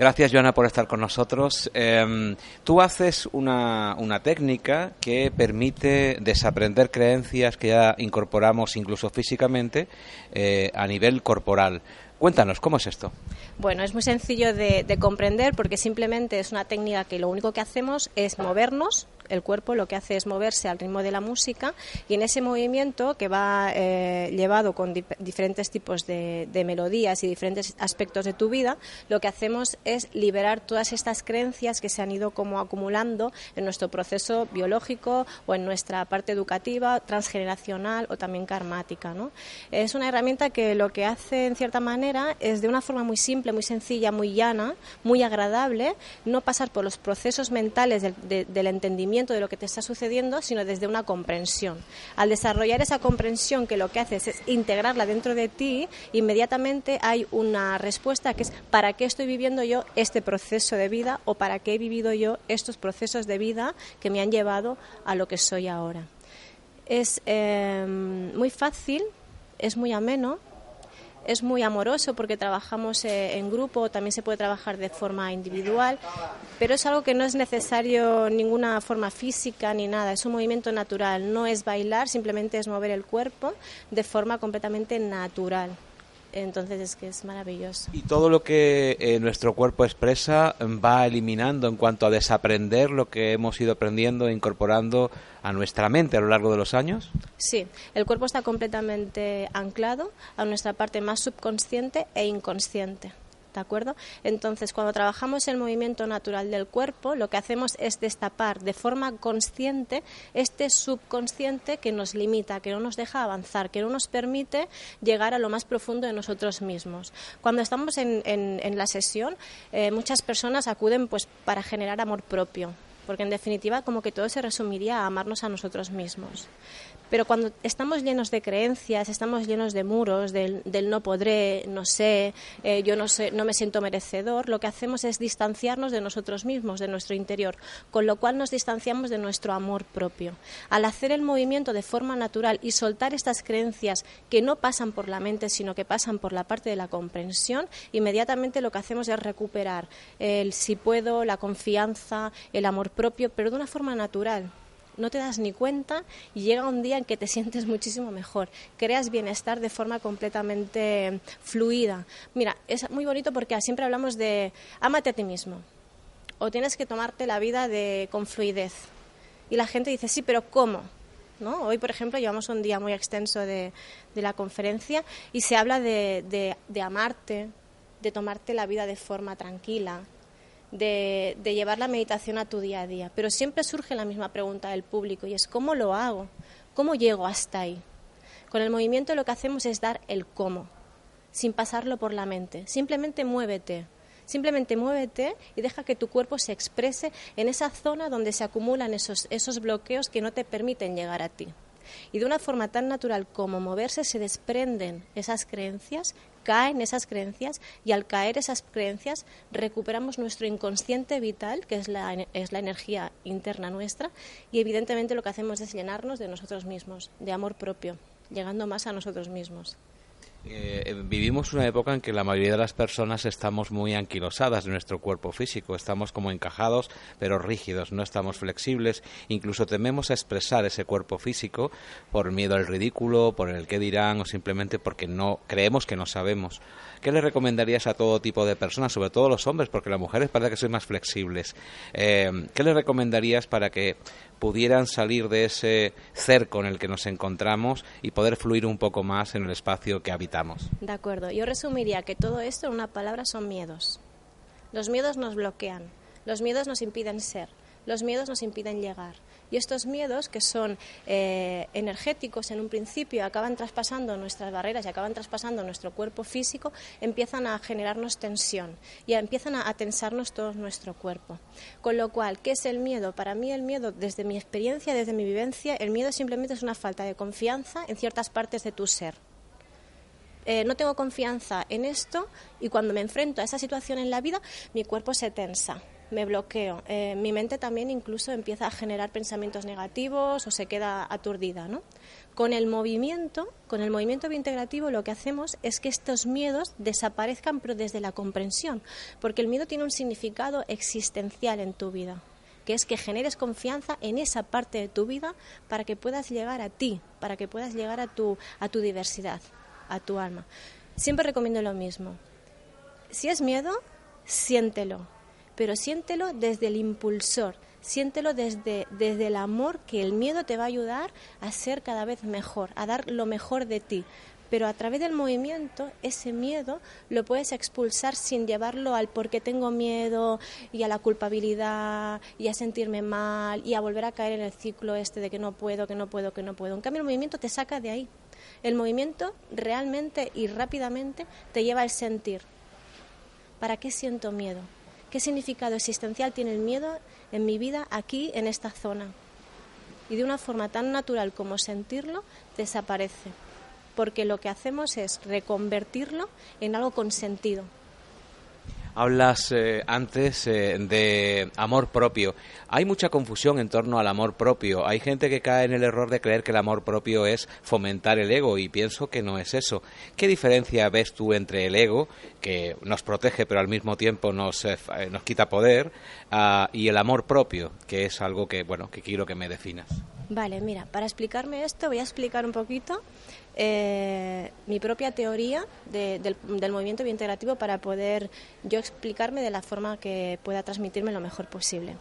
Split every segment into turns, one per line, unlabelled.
Gracias, Joana, por estar con nosotros. Em, tú haces una, una, técnica que permite desaprender creencias que ya incorporamos incluso físicamente eh, a nivel corporal. Cuéntanos, ¿cómo es esto?
Bueno, es muy sencillo de, comprender porque simplemente es una técnica que lo único que hacemos es movernos, el cuerpo lo que hace es moverse al ritmo de la música y en ese movimiento que va eh, llevado con diferentes tipos de, melodías y diferentes aspectos de tu vida, lo que hacemos es liberar todas estas creencias que se han ido como acumulando en nuestro proceso biológico o en nuestra parte educativa, transgeneracional o también karmática. ¿no? Es una herramienta que lo que hace en cierta manera es de una forma muy simple, muy sencilla, muy llana, muy agradable, no pasar por los procesos mentales del, entendimiento de lo que te está sucediendo, sino desde una comprensión. Al desarrollar esa comprensión que lo que haces es integrarla dentro de ti, inmediatamente hay una respuesta que es ¿para qué estoy viviendo yo este proceso de vida o para qué he vivido yo estos procesos de vida que me han llevado a lo que soy ahora? Es eh, muy fácil, es muy ameno es muy amoroso porque trabajamos eh, en grupo, también se puede trabajar de forma individual, pero es algo que no es necesario ninguna forma física ni nada, es un movimiento natural, no es bailar, simplemente es mover el cuerpo de forma completamente natural. Entonces es que es maravilloso.
Y todo lo que eh, nuestro cuerpo expresa va eliminando en cuanto a desaprender lo que hemos ido aprendiendo e incorporando a nuestra mente a lo largo de los años.
Sí, el cuerpo está completamente anclado a nuestra parte más subconsciente e inconsciente. ¿De acuerdo? Entonces, cuando trabajamos el movimiento natural del cuerpo, lo que hacemos es destapar de forma consciente este subconsciente que nos limita, que no nos deja avanzar, que no nos permite llegar a lo más profundo de nosotros mismos. Cuando estamos en, la sesión, eh, muchas personas acuden pues para generar amor propio, porque en definitiva como que todo se resumiría a amarnos a nosotros mismos. Pero cuando estamos llenos de creencias, estamos llenos de muros, del, no podré, no sé, eh, yo no, sé, no me siento merecedor, lo que hacemos es distanciarnos de nosotros mismos, de nuestro interior, con lo cual nos distanciamos de nuestro amor propio. Al hacer el movimiento de forma natural y soltar estas creencias que no pasan por la mente, sino que pasan por la parte de la comprensión, inmediatamente lo que hacemos es recuperar el si puedo, la confianza, el amor propio, pero de una forma natural no te das ni cuenta y llega un día en que te sientes muchísimo mejor, creas bienestar de forma completamente fluida. Mira, es muy bonito porque siempre hablamos de ámate a ti mismo o tienes que tomarte la vida de, con fluidez. Y la gente dice, sí, pero ¿cómo? ¿No? Hoy, por ejemplo, llevamos un día muy extenso de, de la conferencia y se habla de, de amarte, de tomarte la vida de forma tranquila, de, llevar la meditación a tu día a día. Pero siempre surge la misma pregunta del público y es ¿cómo lo hago? ¿Cómo llego hasta ahí? Con el movimiento lo que hacemos es dar el cómo, sin pasarlo por la mente. Simplemente muévete. Simplemente muévete y deja que tu cuerpo se exprese en esa zona donde se acumulan esos, esos bloqueos que no te permiten llegar a ti. Y de una forma tan natural como moverse se desprenden esas creencias caen esas creencias y al caer esas creencias recuperamos nuestro inconsciente vital, que es la, es la energía interna nuestra, y evidentemente lo que hacemos es llenarnos de nosotros mismos, de amor propio, llegando más a nosotros mismos.
Eh, vivimos una época en que la mayoría de las personas estamos muy anquilosadas de nuestro cuerpo físico, estamos como encajados pero rígidos, no estamos flexibles, incluso tememos a expresar ese cuerpo físico por miedo al ridículo, por el que dirán o simplemente porque no creemos que no sabemos. ¿Qué le recomendarías a todo tipo de personas, sobre todo los hombres, porque las mujeres parece que son más flexibles? Eh, ¿Qué le recomendarías para que pudieran salir de ese cerco en el que nos encontramos y poder fluir un poco más en el espacio que habitamos?
De acuerdo. Yo resumiría que todo esto en una palabra son miedos. Los miedos nos bloquean, los miedos nos impiden ser, los miedos nos impiden llegar. Y estos miedos, que son eh, energéticos en un principio, acaban traspasando nuestras barreras y acaban traspasando nuestro cuerpo físico, empiezan a generarnos tensión y empiezan a, tensarnos todo nuestro cuerpo. Con lo cual, ¿qué es el miedo? Para mí el miedo, desde mi experiencia, desde mi vivencia, el miedo simplemente es una falta de confianza en ciertas partes de tu ser. Eh, no tengo confianza en esto y cuando me enfrento a esa situación en la vida, mi cuerpo se tensa me bloqueo. Eh, mi mente también incluso empieza a generar pensamientos negativos o se queda aturdida, ¿no? Con el movimiento, con el movimiento biointegrativo lo que hacemos es que estos miedos desaparezcan pero desde la comprensión, porque el miedo tiene un significado existencial en tu vida, que es que generes confianza en esa parte de tu vida para que puedas llegar a ti, para que puedas llegar a tu a tu diversidad, a tu alma. Siempre recomiendo lo mismo. Si es miedo, siéntelo, pero siéntelo desde el impulsor, siéntelo desde, desde el amor que el miedo te va a ayudar a ser cada vez mejor, a dar lo mejor de ti. Pero a través del movimiento, ese miedo lo puedes expulsar sin llevarlo al por qué tengo miedo y a la culpabilidad y a sentirme mal y a volver a caer en el ciclo este de que no puedo, que no puedo, que no puedo. En cambio, el movimiento te saca de ahí. El movimiento realmente y rápidamente te lleva al sentir. ¿Para qué siento miedo? ¿Qué significado existencial tiene el miedo en mi vida aquí, en esta zona? Y de una forma tan natural como sentirlo, desaparece. Porque lo que hacemos es reconvertirlo en algo con sentido.
Hablas eh, antes eh, de amor propio. Hay mucha confusión en torno al amor propio. Hay gente que cae en el error de creer que el amor propio es fomentar el ego y pienso que no es eso. ¿Qué diferencia ves tú entre el ego, que nos protege pero al mismo tiempo nos, eh, nos quita poder, ah, y el amor propio, que es algo que, bueno, que quiero que me definas?
Vale, mira, para explicarme esto voy a explicar un poquito eh, mi propia teoría del, movimiento biointegrativo para poder yo explicarme de la forma que pueda transmitirme lo mejor posible.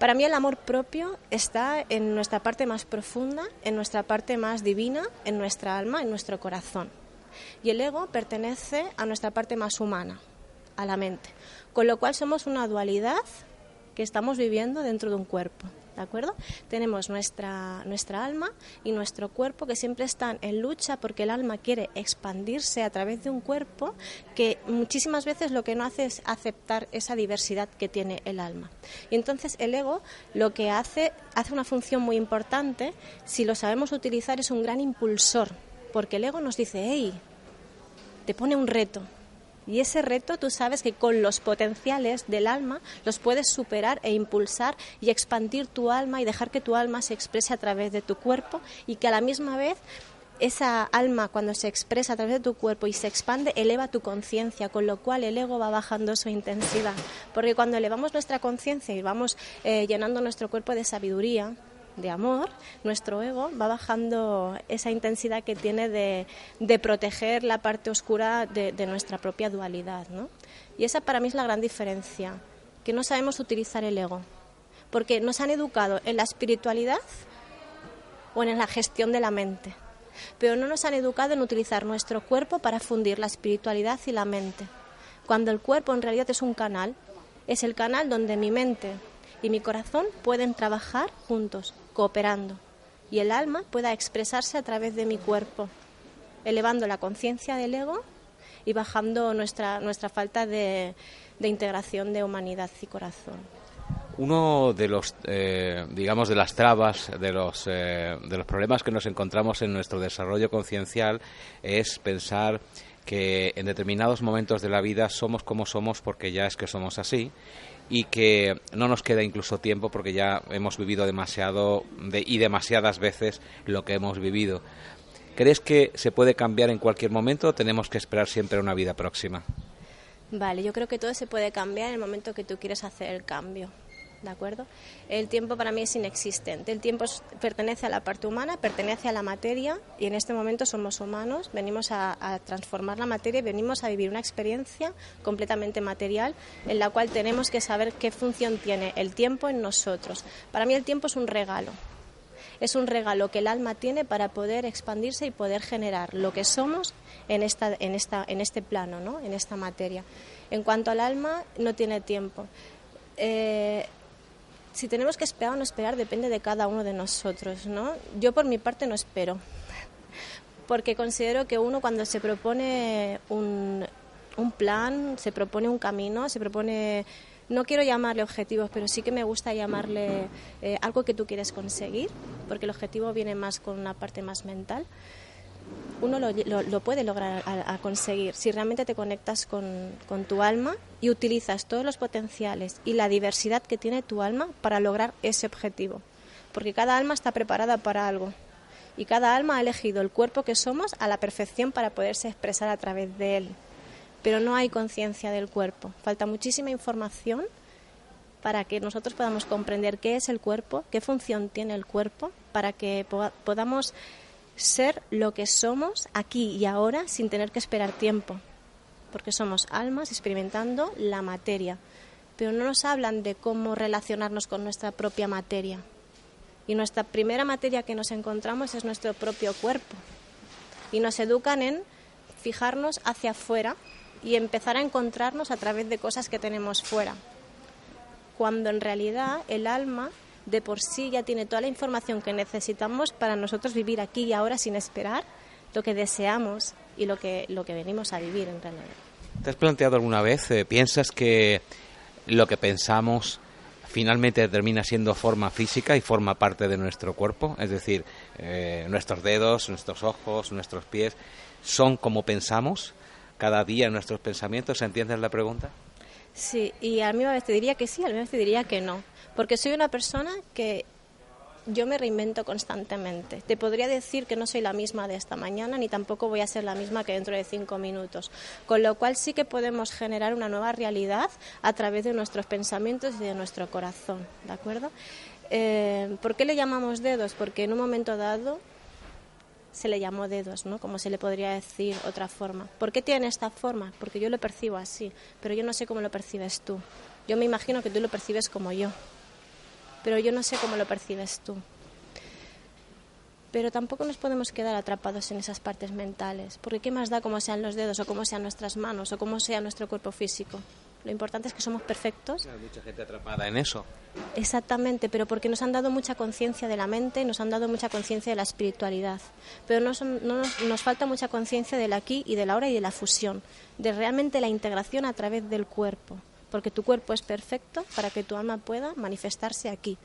Para mí el amor propio está en nuestra parte más profunda, en nuestra parte más divina, en nuestra alma, en nuestro corazón. Y el ego pertenece a nuestra parte más humana, a la mente. Con lo cual somos una dualidad que estamos viviendo dentro de un cuerpo. ¿De acuerdo? Tenemos nuestra, nuestra alma y nuestro cuerpo que siempre están en lucha porque el alma quiere expandirse a través de un cuerpo que muchísimas veces lo que no hace es aceptar esa diversidad que tiene el alma. Y entonces el ego lo que hace, hace una función muy importante, si lo sabemos utilizar, es un gran impulsor, porque el ego nos dice, hey, te pone un reto, y ese reto tú sabes que con los potenciales del alma los puedes superar e impulsar y expandir tu alma y dejar que tu alma se exprese a través de tu cuerpo y que a la misma vez esa alma cuando se expresa a través de tu cuerpo y se expande eleva tu conciencia, con lo cual el ego va bajando su intensidad. Porque cuando elevamos nuestra conciencia y vamos eh, llenando nuestro cuerpo de sabiduría, de amor, nuestro ego va bajando esa intensidad que tiene de, proteger la parte oscura de, nuestra propia dualidad. ¿no? Y esa para mí es la gran diferencia, que no sabemos utilizar el ego, porque nos han educado en la espiritualidad o en la gestión de la mente, pero no nos han educado en utilizar nuestro cuerpo para fundir la espiritualidad y la mente, cuando el cuerpo en realidad es un canal, es el canal donde mi mente y mi corazón pueden trabajar juntos cooperando y el alma pueda expresarse a través de mi cuerpo, elevando la conciencia del ego y bajando nuestra, nuestra falta de, integración de humanidad y corazón.
Uno de los, eh, digamos, de las trabas, de los, eh, de los problemas que nos encontramos en nuestro desarrollo conciencial es pensar que en determinados momentos de la vida somos como somos porque ya es que somos así y que no nos queda incluso tiempo porque ya hemos vivido demasiado y demasiadas veces lo que hemos vivido. ¿Crees que se puede cambiar en cualquier momento o tenemos que esperar siempre una vida próxima?
Vale, yo creo que todo se puede cambiar en el momento que tú quieres hacer el cambio. ¿De acuerdo? El tiempo para mí es inexistente. El tiempo pertenece a la parte humana, pertenece a la materia y en este momento somos humanos, venimos a, transformar la materia y venimos a vivir una experiencia completamente material en la cual tenemos que saber qué función tiene el tiempo en nosotros. Para mí el tiempo es un regalo, es un regalo que el alma tiene para poder expandirse y poder generar lo que somos en, esta, en, esta, en este plano, ¿no? en esta materia. En cuanto al alma, no tiene tiempo. Eh, si tenemos que esperar o no esperar depende de cada uno de nosotros. ¿no? Yo por mi parte no espero, porque considero que uno cuando se propone un, un plan, se propone un camino, se propone no quiero llamarle objetivos, pero sí que me gusta llamarle eh, algo que tú quieres conseguir, porque el objetivo viene más con una parte más mental. Uno lo, puede lograr a, conseguir si realmente te conectas con, con tu alma y utilizas todos los potenciales y la diversidad que tiene tu alma para lograr ese objetivo. Porque cada alma está preparada para algo y cada alma ha elegido el cuerpo que somos a la perfección para poderse expresar a través de él pero no hay conciencia del cuerpo. Falta muchísima información para que nosotros podamos comprender qué es el cuerpo, qué función tiene el cuerpo, para que podamos ser lo que somos aquí y ahora sin tener que esperar tiempo, porque somos almas experimentando la materia, pero no nos hablan de cómo relacionarnos con nuestra propia materia. Y nuestra primera materia que nos encontramos es nuestro propio cuerpo. Y nos educan en fijarnos hacia afuera y empezar a encontrarnos a través de cosas que tenemos fuera. Cuando en realidad el alma de por sí ya tiene toda la información que necesitamos para nosotros vivir aquí y ahora sin esperar lo que deseamos y lo que, lo que venimos a vivir en realidad.
¿Te has planteado alguna vez, eh, piensas que lo que pensamos finalmente termina siendo forma física y forma parte de nuestro cuerpo? Es decir, eh, nuestros dedos, nuestros ojos, nuestros pies son como pensamos cada día nuestros pensamientos. ¿Entiendes la pregunta?
Sí, y a mí a veces te diría que sí, a mí te diría que no. Porque soy una persona que yo me reinvento constantemente. Te podría decir que no soy la misma de esta mañana, ni tampoco voy a ser la misma que dentro de cinco minutos. Con lo cual sí que podemos generar una nueva realidad a través de nuestros pensamientos y de nuestro corazón. ¿De acuerdo? Eh, ¿Por qué le llamamos dedos? Porque en un momento dado se le llamó dedos, ¿no? Como se le podría decir otra forma. ¿Por qué tiene esta forma? Porque yo lo percibo así, pero yo no sé cómo lo percibes tú. Yo me imagino que tú lo percibes como yo, pero yo no sé cómo lo percibes tú. Pero tampoco nos podemos quedar atrapados en esas partes mentales, porque ¿qué más da cómo sean los dedos o cómo sean nuestras manos o cómo sea nuestro cuerpo físico? Lo importante es que somos perfectos.
Hay mucha gente atrapada en eso.
Exactamente, pero porque nos han dado mucha conciencia de la mente, nos han dado mucha conciencia de la espiritualidad. Pero no, nos, nos falta mucha conciencia del aquí y del ahora y de la fusión, de realmente la integración a través del cuerpo. Porque tu cuerpo es perfecto para que tu alma pueda manifestarse aquí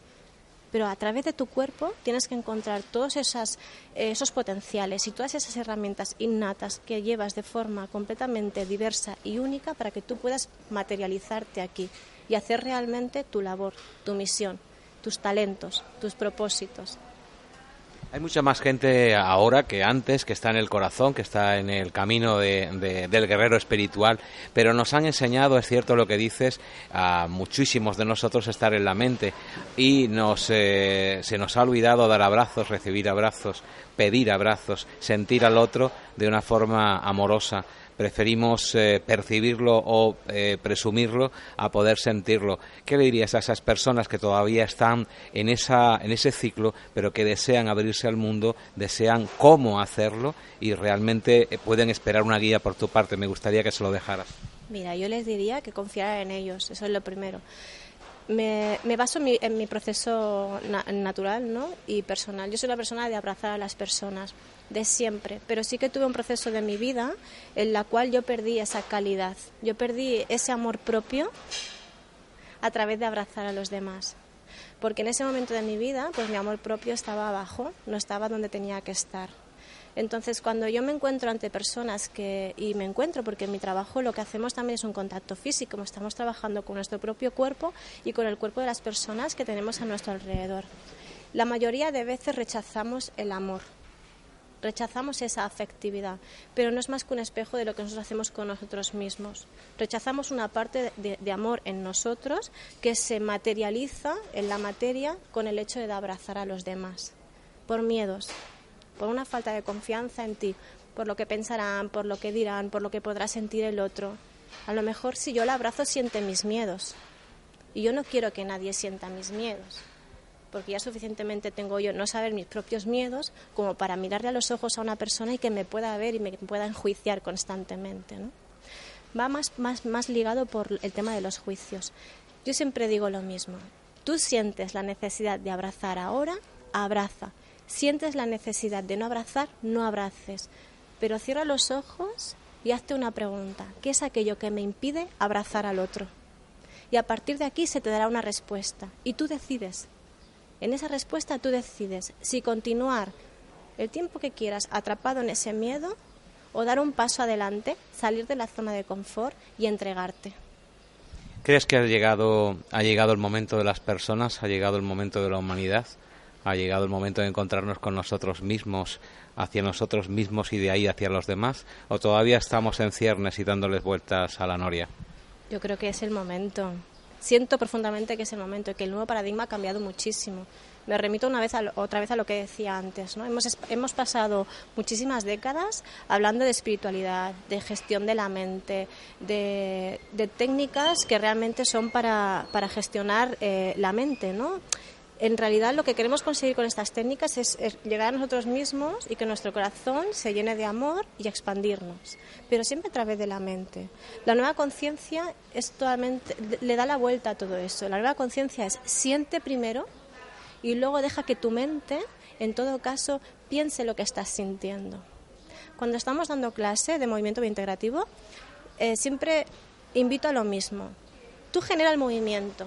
pero a través de tu cuerpo tienes que encontrar todos esas, eh, esos potenciales y todas esas herramientas innatas que llevas de forma completamente diversa y única para que tú puedas materializarte aquí y hacer realmente tu labor, tu misión, tus talentos, tus propósitos.
Hay mucha más gente ahora que antes, que está en el corazón, que está en el camino de, del guerrero espiritual, pero nos han enseñado, es cierto lo que dices, a muchísimos de nosotros estar en la mente. Y nos, eh, se nos ha olvidado dar abrazos, recibir abrazos, pedir abrazos, sentir al otro de una forma amorosa preferimos eh, percibirlo o eh, presumirlo a poder sentirlo. ¿Qué le dirías a esas personas que todavía están en, esa, en ese ciclo, pero que desean abrirse al mundo, desean cómo hacerlo y realmente eh, pueden esperar una guía por tu parte? Me gustaría que se lo dejaras.
Mira, yo les diría que confiaran en ellos, eso es lo primero. Me, baso en mi, proceso natural ¿no? y personal. Yo soy una persona de abrazar a las personas de siempre, pero sí que tuve un proceso de mi vida en la cual yo perdí esa calidad, yo perdí ese amor propio a través de abrazar a los demás. Porque en ese momento de mi vida, pues mi amor propio estaba abajo, no estaba donde tenía que estar. Entonces, cuando yo me encuentro ante personas que, y me encuentro porque en mi trabajo lo que hacemos también es un contacto físico, estamos trabajando con nuestro propio cuerpo y con el cuerpo de las personas que tenemos a nuestro alrededor. La mayoría de veces rechazamos el amor, rechazamos esa afectividad, pero no es más que un espejo de lo que nosotros hacemos con nosotros mismos. Rechazamos una parte de, amor en nosotros que se materializa en la materia con el hecho de abrazar a los demás, por miedos, por una falta de confianza en ti, por lo que pensarán, por lo que dirán, por lo que podrá sentir el otro. A lo mejor si yo la abrazo siente mis miedos y yo no quiero que nadie sienta mis miedos porque ya suficientemente tengo yo no saber mis propios miedos como para mirarle a los ojos a una persona y que me pueda ver y me pueda enjuiciar constantemente. ¿no? Va más, más, más ligado por el tema de los juicios. Yo siempre digo lo mismo. Tú sientes la necesidad de abrazar ahora, abraza. Sientes la necesidad de no abrazar, no abraces. Pero cierra los ojos y hazte una pregunta. ¿Qué es aquello que me impide abrazar al otro? Y a partir de aquí se te dará una respuesta. Y tú decides en esa respuesta tú decides si continuar el tiempo que quieras atrapado en ese miedo o dar un paso adelante, salir de la zona de confort y entregarte.
¿Crees que ha llegado, ha llegado el momento de las personas, ha llegado el momento de la humanidad, ha llegado el momento de encontrarnos con nosotros mismos, hacia nosotros mismos y de ahí hacia los demás? ¿O todavía estamos en ciernes y dándoles vueltas a la noria?
Yo creo que es el momento siento profundamente que es el momento y que el nuevo paradigma ha cambiado muchísimo. Me remito una vez otra vez a lo que decía antes. ¿no? Hemos, hemos pasado muchísimas décadas hablando de espiritualidad, de gestión de la mente, de, técnicas que realmente son para, para gestionar eh, la mente. ¿no? En realidad lo que queremos conseguir con estas técnicas es, llegar a nosotros mismos y que nuestro corazón se llene de amor y expandirnos, pero siempre a través de la mente. La nueva conciencia es totalmente, le da la vuelta a todo eso. La nueva conciencia es siente primero y luego deja que tu mente, en todo caso, piense lo que estás sintiendo. Cuando estamos dando clase de movimiento integrativo, eh, siempre invito a lo mismo. Tú genera el movimiento,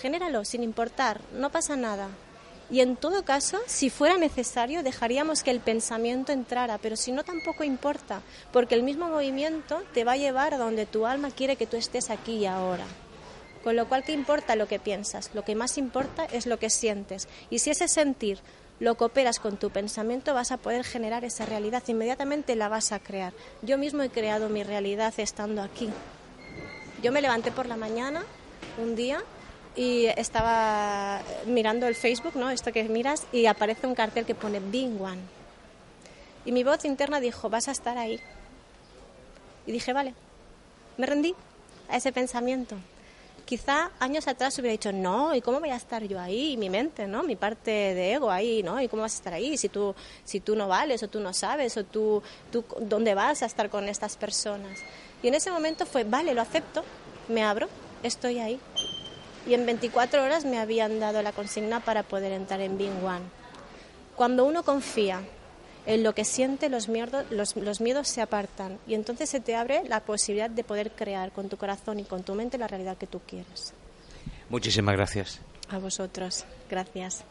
genéralo sin importar, no pasa nada. Y en todo caso, si fuera necesario, dejaríamos que el pensamiento entrara, pero si no tampoco importa, porque el mismo movimiento te va a llevar a donde tu alma quiere que tú estés aquí y ahora. Con lo cual, ¿qué importa lo que piensas? Lo que más importa es lo que sientes. Y si ese sentir lo cooperas con tu pensamiento, vas a poder generar esa realidad. Inmediatamente la vas a crear. Yo mismo he creado mi realidad estando aquí. Yo me levanté por la mañana un día y estaba mirando el Facebook, ¿no? Esto que miras y aparece un cartel que pone Bing One. Y mi voz interna dijo, vas a estar ahí. Y dije, vale, me rendí a ese pensamiento. Quizá años atrás hubiera dicho, no, ¿y cómo voy a estar yo ahí? Mi mente, ¿no? Mi parte de ego ahí, ¿no? ¿Y cómo vas a estar ahí si tú, si tú no vales o tú no sabes o tú, tú dónde vas a estar con estas personas? Y en ese momento fue, vale, lo acepto, me abro, estoy ahí y en 24 horas me habían dado la consigna para poder entrar en Bing One. Cuando uno confía en lo que siente, los miedos, los, los miedos se apartan y entonces se te abre la posibilidad de poder crear con tu corazón y con tu mente la realidad que tú quieres.
Muchísimas gracias.
A vosotros. Gracias.